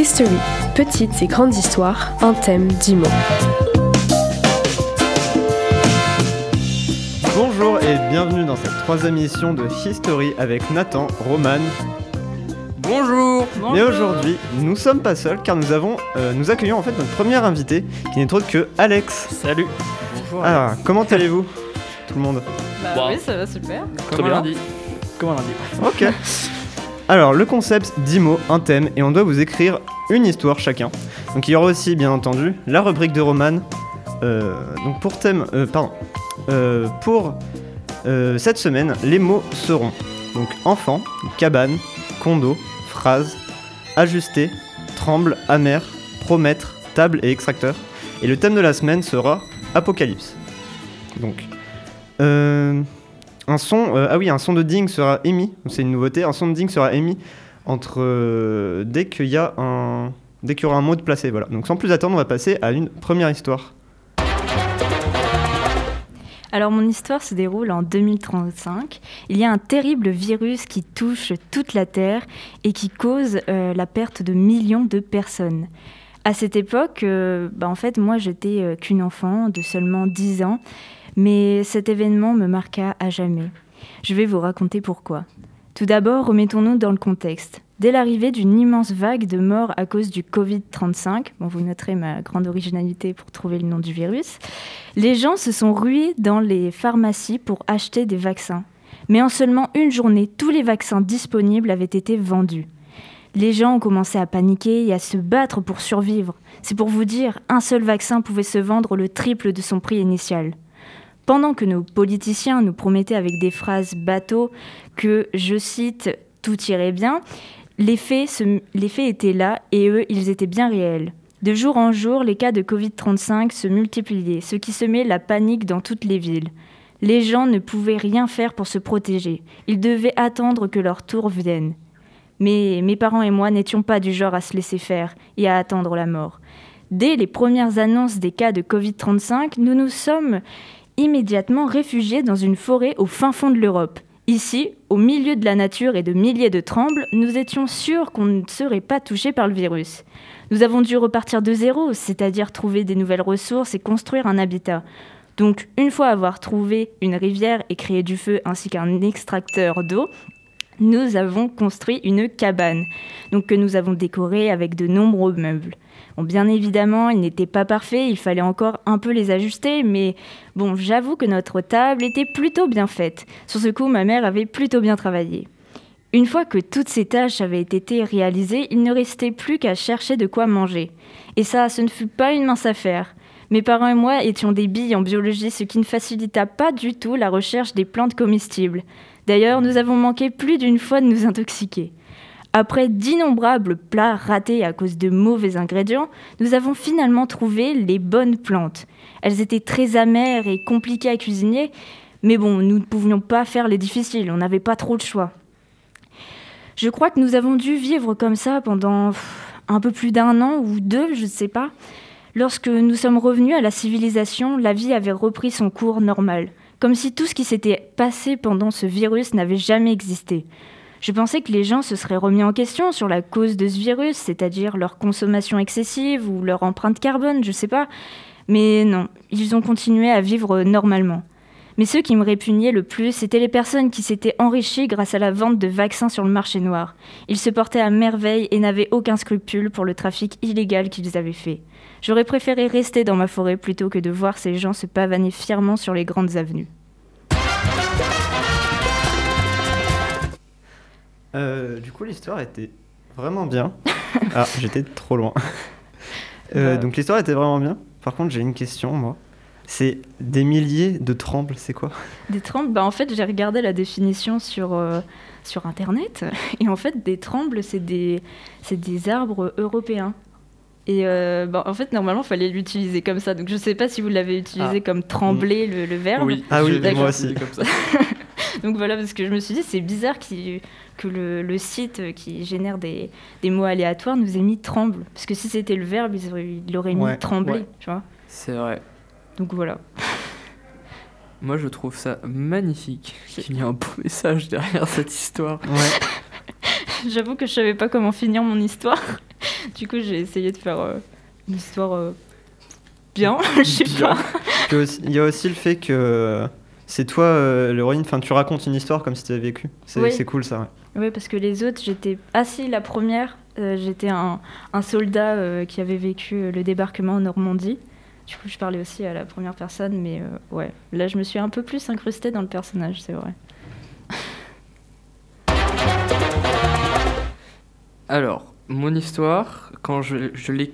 History, petites et grandes histoires, un thème, dix mots. Bonjour et bienvenue dans cette troisième émission de History avec Nathan, Roman. Bonjour Mais aujourd'hui, nous sommes pas seuls car nous avons, euh, nous accueillons en fait notre premier invité qui n'est autre que Alex. Salut Bonjour Alors, comment allez-vous Tout le monde? Bah Wow. oui, ça va super. Comme un lundi? Comme un lundi? Ok. Alors, le concept 10 mots, un thème, et on doit vous écrire une histoire chacun. Donc, il y aura aussi, bien entendu, la rubrique de Roman. Euh, donc, pour thème, euh, pardon, Euh, pour euh, cette semaine, les mots seront donc enfant, cabane, condo, phrase, ajusté, tremble, amer, promettre, table et extracteur. Et le thème de la semaine sera apocalypse. Donc, euh, un son, euh, ah oui, un son de ding sera émis. C'est une nouveauté. Un son de ding sera émis entre euh, dès qu'il y a un, dès qu'il y aura un mot de placé. Voilà. Donc sans plus attendre, on va passer à une première histoire. Alors mon histoire se déroule en 2035. Il y a un terrible virus qui touche toute la Terre et qui cause euh, la perte de millions de personnes. À cette époque, euh, bah, en fait, moi j'étais qu'une enfant de seulement 10 ans, mais cet événement me marqua à jamais. Je vais vous raconter pourquoi. Tout d'abord, remettons-nous dans le contexte. Dès l'arrivée d'une immense vague de morts à cause du Covid-35, bon, vous noterez ma grande originalité pour trouver le nom du virus, les gens se sont rués dans les pharmacies pour acheter des vaccins. Mais en seulement une journée, tous les vaccins disponibles avaient été vendus. Les gens ont commencé à paniquer et à se battre pour survivre. C'est pour vous dire, un seul vaccin pouvait se vendre le triple de son prix initial. Pendant que nos politiciens nous promettaient avec des phrases bateaux que, je cite, tout irait bien, les faits, les faits étaient là et eux, ils étaient bien réels. De jour en jour, les cas de Covid-35 se multipliaient, ce qui semait la panique dans toutes les villes. Les gens ne pouvaient rien faire pour se protéger. Ils devaient attendre que leur tour vienne. Mais mes parents et moi n'étions pas du genre à se laisser faire et à attendre la mort. Dès les premières annonces des cas de Covid-35, nous nous sommes immédiatement réfugiés dans une forêt au fin fond de l'Europe. Ici, au milieu de la nature et de milliers de trembles, nous étions sûrs qu'on ne serait pas touché par le virus. Nous avons dû repartir de zéro, c'est-à-dire trouver des nouvelles ressources et construire un habitat. Donc, une fois avoir trouvé une rivière et créé du feu ainsi qu'un extracteur d'eau, nous avons construit une cabane, donc que nous avons décorée avec de nombreux meubles. Bien évidemment, ils n'étaient pas parfaits, il fallait encore un peu les ajuster, mais bon, j'avoue que notre table était plutôt bien faite. Sur ce coup, ma mère avait plutôt bien travaillé. Une fois que toutes ces tâches avaient été réalisées, il ne restait plus qu'à chercher de quoi manger. Et ça, ce ne fut pas une mince affaire. Mes parents et moi étions des billes en biologie, ce qui ne facilita pas du tout la recherche des plantes comestibles. D'ailleurs, nous avons manqué plus d'une fois de nous intoxiquer. Après d'innombrables plats ratés à cause de mauvais ingrédients, nous avons finalement trouvé les bonnes plantes. Elles étaient très amères et compliquées à cuisiner, mais bon, nous ne pouvions pas faire les difficiles, on n'avait pas trop le choix. Je crois que nous avons dû vivre comme ça pendant un peu plus d'un an ou deux, je ne sais pas. Lorsque nous sommes revenus à la civilisation, la vie avait repris son cours normal, comme si tout ce qui s'était passé pendant ce virus n'avait jamais existé. Je pensais que les gens se seraient remis en question sur la cause de ce virus, c'est-à-dire leur consommation excessive ou leur empreinte carbone, je sais pas. Mais non, ils ont continué à vivre normalement. Mais ceux qui me répugnaient le plus, c'étaient les personnes qui s'étaient enrichies grâce à la vente de vaccins sur le marché noir. Ils se portaient à merveille et n'avaient aucun scrupule pour le trafic illégal qu'ils avaient fait. J'aurais préféré rester dans ma forêt plutôt que de voir ces gens se pavaner fièrement sur les grandes avenues. Euh, du coup, l'histoire était vraiment bien. Ah, j'étais trop loin. Euh, Bah. donc l'histoire était vraiment bien. Par contre, j'ai une question, moi. C'est des milliers de trembles, c'est quoi? Des trembles, bah en fait j'ai regardé la définition sur, euh, sur internet et en fait des trembles c'est des, c'est des arbres européens. Et euh, bah, en fait normalement il fallait l'utiliser comme ça donc je sais pas si vous l'avez utilisé Ah. comme trembler le, le verbe. Oui, Ah oui, moi utilisé aussi. Comme ça. Donc voilà parce que je me suis dit c'est bizarre que le, le site qui génère des, des mots aléatoires nous ait mis tremble parce que si c'était le verbe ils auraient- il aurait mis Ouais. trembler Ouais. tu vois. C'est vrai. Donc voilà. Moi, je trouve ça magnifique qu'il y ait un beau message derrière cette histoire. Ouais. J'avoue que je savais pas comment finir mon histoire. du coup, j'ai essayé de faire euh, une histoire euh, bien, je sais pas. Il y a aussi le fait que c'est toi euh, l'héroïne, enfin tu racontes une histoire comme si tu avais vécu. C'est Oui. cool ça. ouais. Oui, parce que les autres, j'étais. Ah si, la première, euh, j'étais un, un soldat euh, qui avait vécu euh, le débarquement en Normandie. Du coup, je parlais aussi à la première personne, mais euh, ouais. Là, je me suis un peu plus incrustée dans le personnage, c'est vrai. Alors, mon histoire, quand je, je l'ai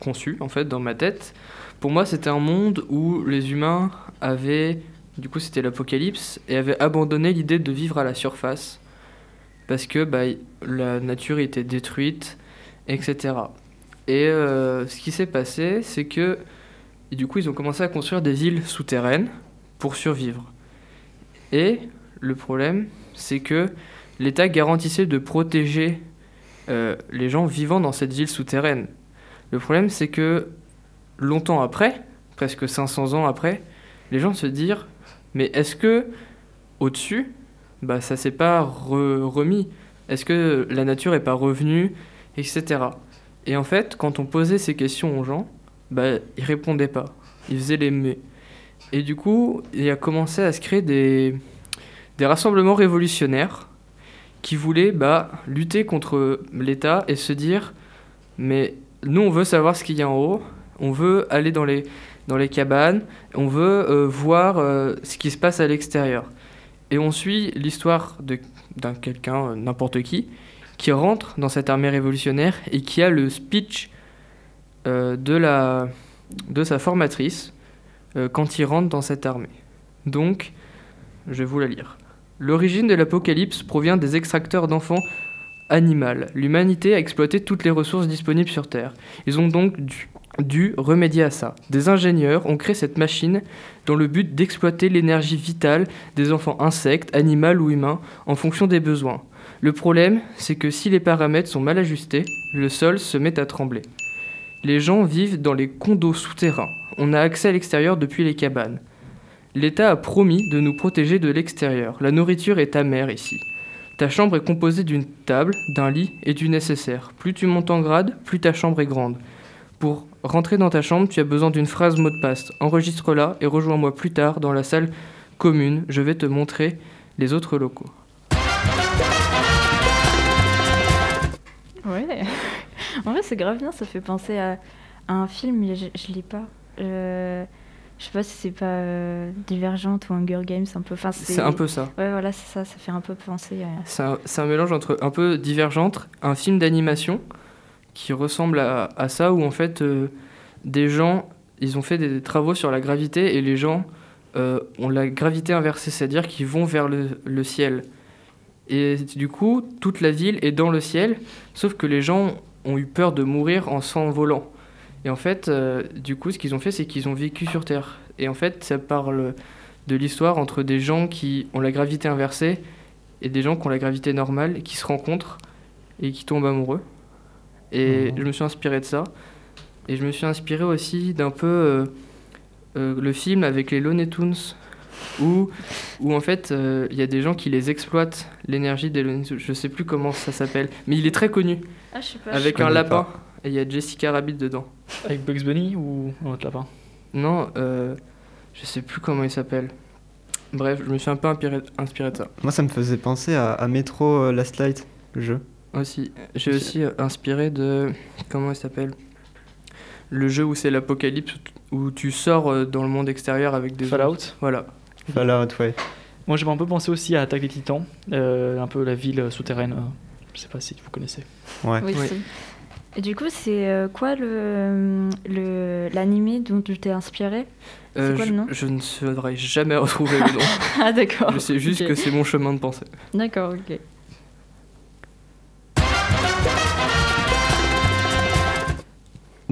conçue, en fait, dans ma tête, pour moi, c'était un monde où les humains avaient, du coup, c'était l'apocalypse, et avaient abandonné l'idée de vivre à la surface, parce que bah, la nature était détruite, etc. Et euh, ce qui s'est passé, c'est que, du coup, ils ont commencé à construire des villes souterraines pour survivre. Et le problème, c'est que l'État garantissait de protéger euh, les gens vivant dans cette ville souterraine. Le problème, c'est que longtemps après, presque 500 ans après, les gens se dirent mais est-ce que au-dessus, bah, ça s'est pas re- remis? Est-ce que la nature est pas revenue Etc. Et en fait, quand on posait ces questions aux gens, bah, ils répondaient pas. Ils faisaient les mais. Et du coup, il a commencé à se créer des, des rassemblements révolutionnaires qui voulaient bah, lutter contre l'État et se dire mais nous on veut savoir ce qu'il y a en haut, on veut aller dans les, dans les cabanes, on veut euh, voir euh, ce qui se passe à l'extérieur. Et on suit l'histoire d'un quelqu'un, euh, n'importe qui, qui rentre dans cette armée révolutionnaire et qui a le speech de, sa formatrice quand il rentre dans cette armée. Donc, je vais vous la lire. L'origine de l'apocalypse provient des extracteurs d'enfants animaux. L'humanité a exploité toutes les ressources disponibles sur Terre. Ils ont donc dû, dû remédier à ça. Des ingénieurs ont créé cette machine dans le but d'exploiter l'énergie vitale des enfants insectes, animaux ou humains en fonction des besoins. Le problème, c'est que si les paramètres sont mal ajustés, le sol se met à trembler. Les gens vivent dans les condos souterrains. On a accès à l'extérieur depuis les cabanes. L'État a promis de nous protéger de l'extérieur. La nourriture est amère ici. Ta chambre est composée d'une table, d'un lit et du nécessaire. Plus tu montes en grade, plus ta chambre est grande. Pour rentrer dans ta chambre, tu as besoin d'une phrase mot de passe. Enregistre-la et rejoins-moi plus tard dans la salle commune. Je vais te montrer les autres locaux. Ouais. en vrai, c'est grave bien, ça fait penser à, à un film, mais je, je l'ai pas. Euh, je sais pas si c'est pas euh, Divergente ou Hunger Games, un peu. Enfin, C'est un peu ça. Ouais, voilà, c'est ça, ça fait un peu penser à. C'est un, c'est un mélange entre un peu divergente, un film d'animation qui ressemble à, à ça, où en fait euh, des gens, ils ont fait des travaux sur la gravité et les gens euh, ont la gravité inversée, c'est-à-dire qu'ils vont vers le, le ciel. Et du coup, toute la ville est dans le ciel, sauf que les gens ont eu peur de mourir en s'envolant. Et en fait, euh, du coup, ce qu'ils ont fait, c'est qu'ils ont vécu sur Terre. Et en fait, ça parle de l'histoire entre des gens qui ont la gravité inversée et des gens qui ont la gravité normale, qui se rencontrent et qui tombent amoureux. Et Mhm. je me suis inspiré de ça. Et je me suis inspiré aussi d'un peu euh, euh, le film avec les Looney Tunes, où, où en fait euh, il y a des gens qui les exploitent, l'énergie des Looney Tunes. Je sais plus comment ça s'appelle, mais il est très connu, Ah, je sais pas. avec je un lapin. Et il y a Jessica Rabbit dedans. Avec Bugs Bunny ou un autre lapin? Non, euh, je sais plus comment il s'appelle. Bref, je me suis un peu inspiré, inspiré de ça. Moi ça me faisait penser à, à Metro Last Light, le jeu. Aussi, j'ai aussi euh, inspiré de comment il s'appelle? Le jeu où c'est l'apocalypse où tu sors euh, dans le monde extérieur avec des Fallout Voilà. Fallout, ouais. Moi j'ai un peu pensé aussi à Attaque des Titans, euh, un peu la ville souterraine. euh, je sais pas si vous connaissez. Ouais. Oui, Oui. c'est- Et du coup, c'est euh, quoi le le- l'animé dont tu t'es inspiré? Euh, quoi le je, nom? je ne saurais jamais retrouver le nom. Ah, d'accord. je sais juste que c'est mon chemin de pensée. D'accord, ok.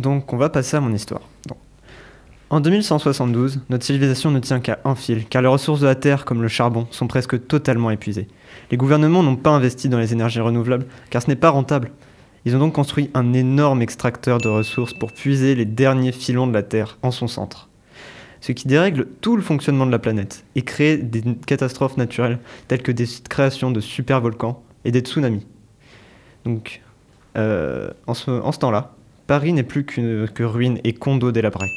Donc on va passer à mon histoire. En 2172, notre civilisation ne tient qu'à un fil, car les ressources de la Terre, comme le charbon, sont presque totalement épuisées. Les gouvernements n'ont pas investi dans les énergies renouvelables, car ce n'est pas rentable. Ils ont donc construit un énorme extracteur de ressources pour puiser les derniers filons de la Terre en son centre. Ce qui dérègle tout le fonctionnement de la planète et crée des catastrophes naturelles telles que des créations de supervolcans et des tsunamis. Donc, Euh, en ce temps-là, Paris n'est plus qu'une que ruine et condo délabré.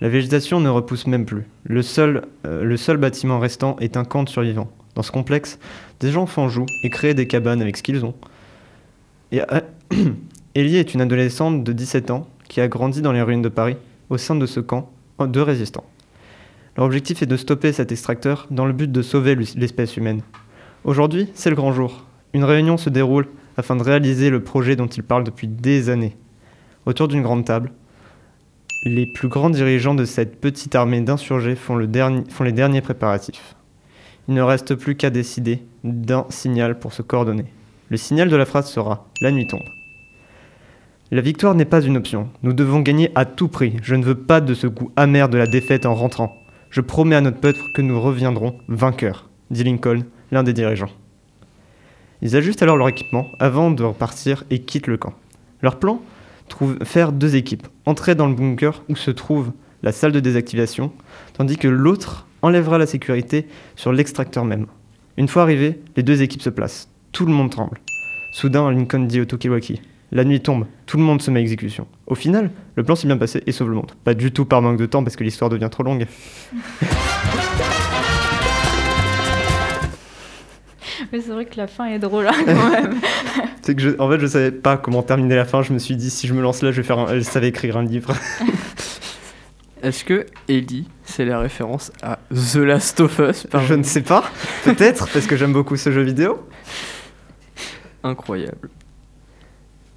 La végétation ne repousse même plus. Le seul, euh, le seul bâtiment restant est un camp de survivants. Dans ce complexe, des gens font joue et créent des cabanes avec ce qu'ils ont. Et euh, est une adolescente de 17 ans qui a grandi dans les ruines de Paris au sein de ce camp de résistants. Leur objectif est de stopper cet extracteur dans le but de sauver l'espèce humaine. Aujourd'hui, c'est le grand jour. Une réunion se déroule afin de réaliser le projet dont ils parlent depuis des années. Autour d'une grande table, les plus grands dirigeants de cette petite armée d'insurgés font, les derniers préparatifs. Il ne reste plus qu'à décider d'un signal pour se coordonner. Le signal de la phrase sera ⁇ La nuit tombe ⁇ La victoire n'est pas une option. Nous devons gagner à tout prix. Je ne veux pas de ce goût amer de la défaite en rentrant. Je promets à notre peuple que nous reviendrons vainqueurs, dit Lincoln, l'un des dirigeants. Ils ajustent alors leur équipement avant de repartir et quittent le camp. Leur plan trouve faire deux équipes, entrer dans le bunker où se trouve la salle de désactivation, tandis que l'autre enlèvera la sécurité sur l'extracteur même. Une fois arrivés, les deux équipes se placent. Tout le monde tremble. Soudain, Lincoln dit au Tokiwaki La nuit tombe, tout le monde se met à exécution. Au final, le plan s'est bien passé et sauve le monde. Pas du tout par manque de temps parce que l'histoire devient trop longue. Mais c'est vrai que la fin est drôle hein, quand même. C'est que je, en fait, je savais pas comment terminer la fin. Je me suis dit, si je me lance là, je vais faire. Un, je savais écrire un livre. Est-ce que Ellie, c'est la référence à The Last of Us je ne sais pas. Peut-être parce que j'aime beaucoup ce jeu vidéo. Incroyable.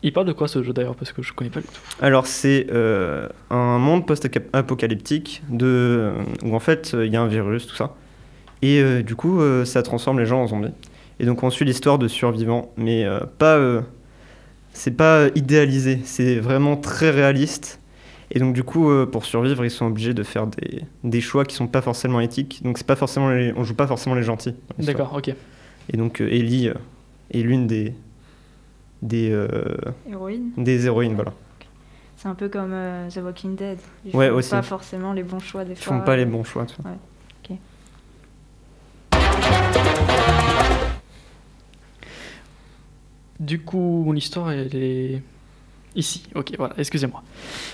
Il parle de quoi ce jeu d'ailleurs Parce que je connais pas du tout. Alors c'est euh, un monde post-apocalyptique de où en fait euh, il y a un virus tout ça et euh, du coup euh, ça transforme les gens en zombies et donc on suit l'histoire de survivants mais euh, pas euh, c'est pas idéalisé c'est vraiment très réaliste et donc du coup euh, pour survivre ils sont obligés de faire des, des choix qui sont pas forcément éthiques donc c'est pas forcément les- on joue pas forcément les gentils. D'accord, ok. et donc euh, Ellie euh, est l'une des des euh, Héroïne. des héroïnes voilà C'est un peu comme euh, The Walking Dead. Ils Ouais, font aussi. pas forcément les bons choix des ils fois. font pas les bons choix tout ça. Du coup, mon histoire, elle est ici. Ok, voilà, excusez-moi.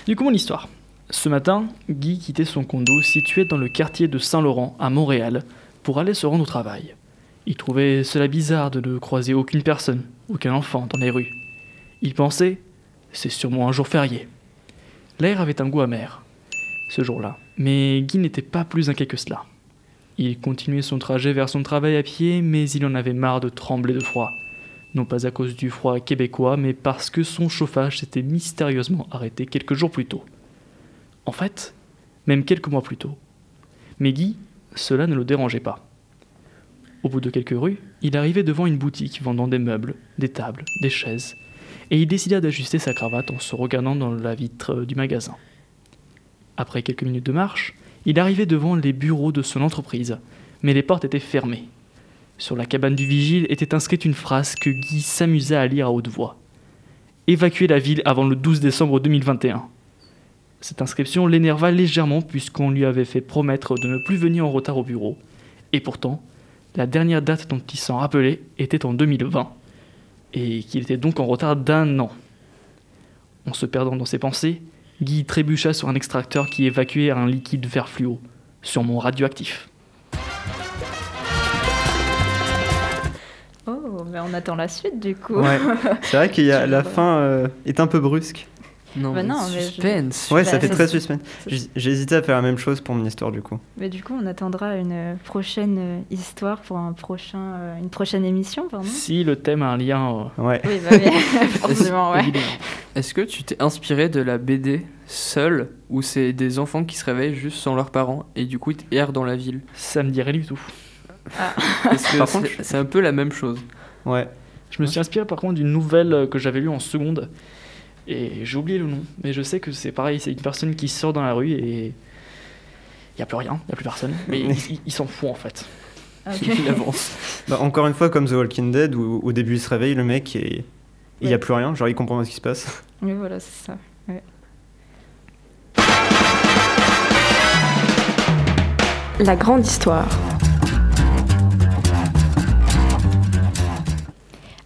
Du coup, mon histoire. Ce matin, Guy quittait son condo situé dans le quartier de Saint-Laurent, à Montréal, pour aller se rendre au travail. Il trouvait cela bizarre de ne croiser aucune personne, aucun enfant dans les rues. Il pensait, c'est sûrement un jour férié. L'air avait un goût amer, ce jour-là, mais Guy n'était pas plus inquiet que cela. Il continuait son trajet vers son travail à pied, mais il en avait marre de trembler de froid non pas à cause du froid québécois, mais parce que son chauffage s'était mystérieusement arrêté quelques jours plus tôt. En fait, même quelques mois plus tôt. Mais Guy, cela ne le dérangeait pas. Au bout de quelques rues, il arrivait devant une boutique vendant des meubles, des tables, des chaises, et il décida d'ajuster sa cravate en se regardant dans la vitre euh, du magasin. Après quelques minutes de marche, il arrivait devant les bureaux de son entreprise, mais les portes étaient fermées. Sur la cabane du vigile était inscrite une phrase que Guy s'amusa à lire à haute voix. Évacuer la ville avant le 12 décembre 2021. Cette inscription l'énerva légèrement puisqu'on lui avait fait promettre de ne plus venir en retard au bureau. Et pourtant, la dernière date dont il s'en rappelait était en 2020. Et qu'il était donc en retard d'un an. En se perdant dans ses pensées, Guy trébucha sur un extracteur qui évacuait un liquide vert fluo, sûrement radioactif. Mais on attend la suite du coup. Ouais, c'est vrai a la fin euh, est un peu brusque. Non, Bah mais non, mais je- suspense. Ouais, Bah, ça fait c'est- très suspense. J'ai hésité à faire la même chose pour mon histoire du coup. Mais du coup, on attendra une euh, prochaine euh, histoire pour un prochain, euh, une prochaine émission, pardon. Si le thème a un lien, euh, Ouais. Oui, bah, oui, forcément, ouais. Est-ce que tu t'es inspiré de la BD Seul, où c'est des enfants qui se réveillent juste sans leurs parents et du coup ils errent dans la ville? Ça me dirait du tout. Est-ce que Par contre, c'est c'est un peu la même chose? Ouais. Je me suis inspiré par contre d'une nouvelle euh, que j'avais lue en seconde. Et j'ai oublié le nom. Mais je sais que c'est pareil, c'est une personne qui sort dans la rue et. Il n'y a plus rien, il n'y a plus personne. Mais il, s'en fout en fait. Ah. Il avance. Bah, encore une fois, comme The Walking Dead, où au début il se réveille, le mec, et il n'y a plus rien, genre il comprend pas ce qui se passe. Oui, voilà, c'est ça. La grande histoire.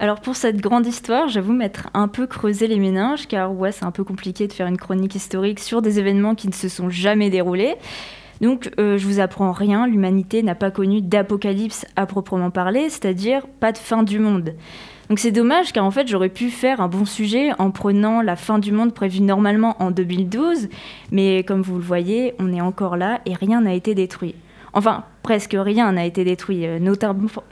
Alors pour cette grande histoire, j'avoue m'être un peu creusé les méninges, car c'est un peu compliqué de faire une chronique historique sur des événements qui ne se sont jamais déroulés. Donc euh, je vous apprends rien, l'humanité n'a pas connu d'apocalypse à proprement parler, c'est-à-dire pas de fin du monde. Donc c'est dommage car en fait j'aurais pu faire un bon sujet en prenant la fin du monde prévue normalement en 2012, mais comme vous le voyez, on est encore là et rien n'a été détruit. Enfin, presque rien n'a été détruit. Nos,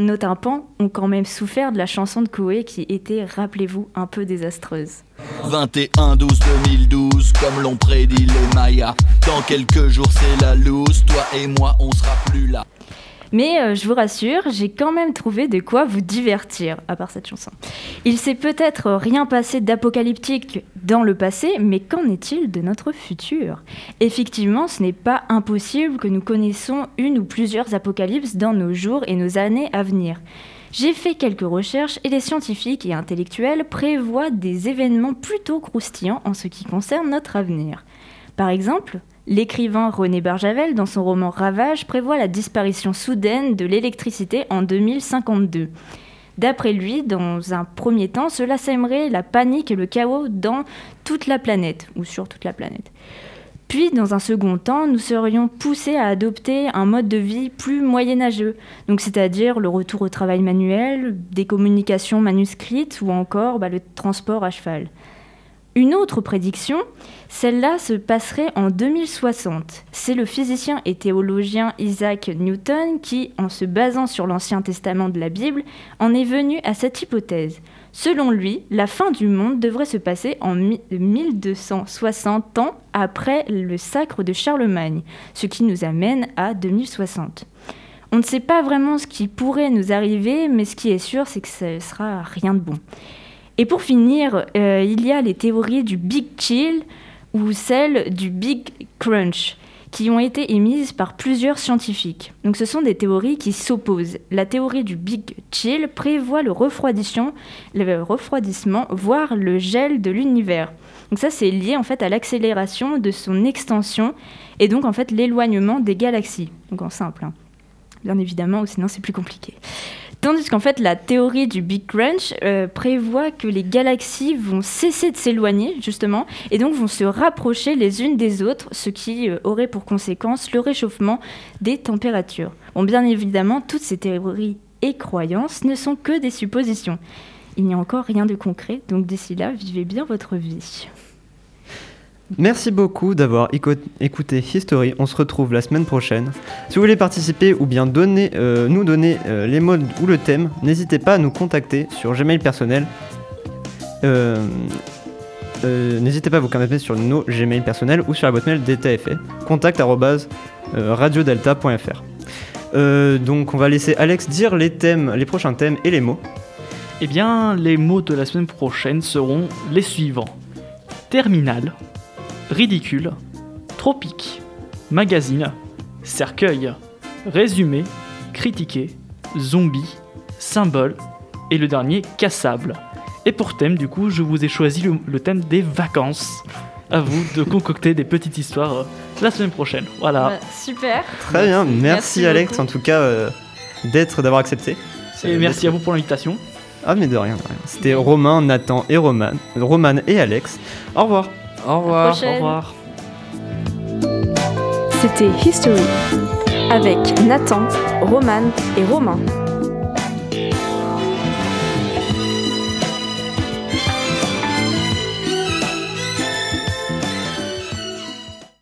nos tympans ont quand même souffert de la chanson de Koé qui était, rappelez-vous, un peu désastreuse. 21-12-2012, comme l'ont prédit les Mayas. Dans quelques jours, c'est la loose. Toi et moi, on sera plus là. Mais euh, je vous rassure, j'ai quand même trouvé de quoi vous divertir, à part cette chanson. Il s'est peut-être rien passé d'apocalyptique dans le passé, mais qu'en est-il de notre futur? Effectivement, ce n'est pas impossible que nous connaissons une ou plusieurs apocalypses dans nos jours et nos années à venir. J'ai fait quelques recherches et les scientifiques et intellectuels prévoient des événements plutôt croustillants en ce qui concerne notre avenir. Par exemple, l'écrivain René Barjavel, dans son roman Ravage, prévoit la disparition soudaine de l'électricité en 2052. D'après lui, dans un premier temps, cela sèmerait la panique et le chaos dans toute la planète, ou sur toute la planète. Puis, dans un second temps, nous serions poussés à adopter un mode de vie plus moyenâgeux, donc c'est-à-dire le retour au travail manuel, des communications manuscrites ou encore bah, le transport à cheval. Une autre prédiction, celle-là se passerait en 2060. C'est le physicien et théologien Isaac Newton qui, en se basant sur l'Ancien Testament de la Bible, en est venu à cette hypothèse. Selon lui, la fin du monde devrait se passer en mi- 1260 ans après le sacre de Charlemagne, ce qui nous amène à 2060. On ne sait pas vraiment ce qui pourrait nous arriver, mais ce qui est sûr, c'est que ce sera rien de bon. Et pour finir, euh, il y a les théories du Big Chill ou celles du Big Crunch qui ont été émises par plusieurs scientifiques. Donc ce sont des théories qui s'opposent. La théorie du Big Chill prévoit le refroidissement, le refroidissement voire le gel de l'univers. Donc ça c'est lié en fait à l'accélération de son extension et donc en fait l'éloignement des galaxies. Donc en simple. hein. Bien évidemment, sinon c'est plus compliqué. Tandis qu'en fait, la théorie du Big Crunch euh, prévoit que les galaxies vont cesser de s'éloigner, justement, et donc vont se rapprocher les unes des autres, ce qui euh, aurait pour conséquence le réchauffement des températures. Bon, bien évidemment, toutes ces théories et croyances ne sont que des suppositions. Il n'y a encore rien de concret, donc d'ici là, vivez bien votre vie. Merci beaucoup d'avoir éco- écouté History. On se retrouve la semaine prochaine. Si vous voulez participer ou bien euh, nous donner euh, les modes ou le thème, n'hésitez pas à nous contacter sur Gmail personnel. Euh, n'hésitez pas à vous connecter sur nos Gmail personnels ou sur la boîte mail d'ETFE. Contact arobase, euh, radiodelta.fr. Donc on va laisser Alex dire les thèmes, les prochains thèmes et les mots. Eh bien, les mots de la semaine prochaine seront les suivants terminal, ridicule, tropique, magazine, cercueil, résumé, critiqué, zombie, symbole et le dernier cassable. Et pour thème, du coup, je vous ai choisi le, le thème des vacances. À vous de concocter des petites histoires euh, la semaine prochaine. Voilà. Super. Très bien, merci, Merci Alex beaucoup. en tout cas euh, d'être, d'avoir accepté. Et merci à vous pour l'invitation. Ah mais de rien, de rien. C'était Romain, Nathan et Roman, Roman et Alex. Au revoir. Au revoir. Au revoir. C'était History avec Nathan, Roman et Romain.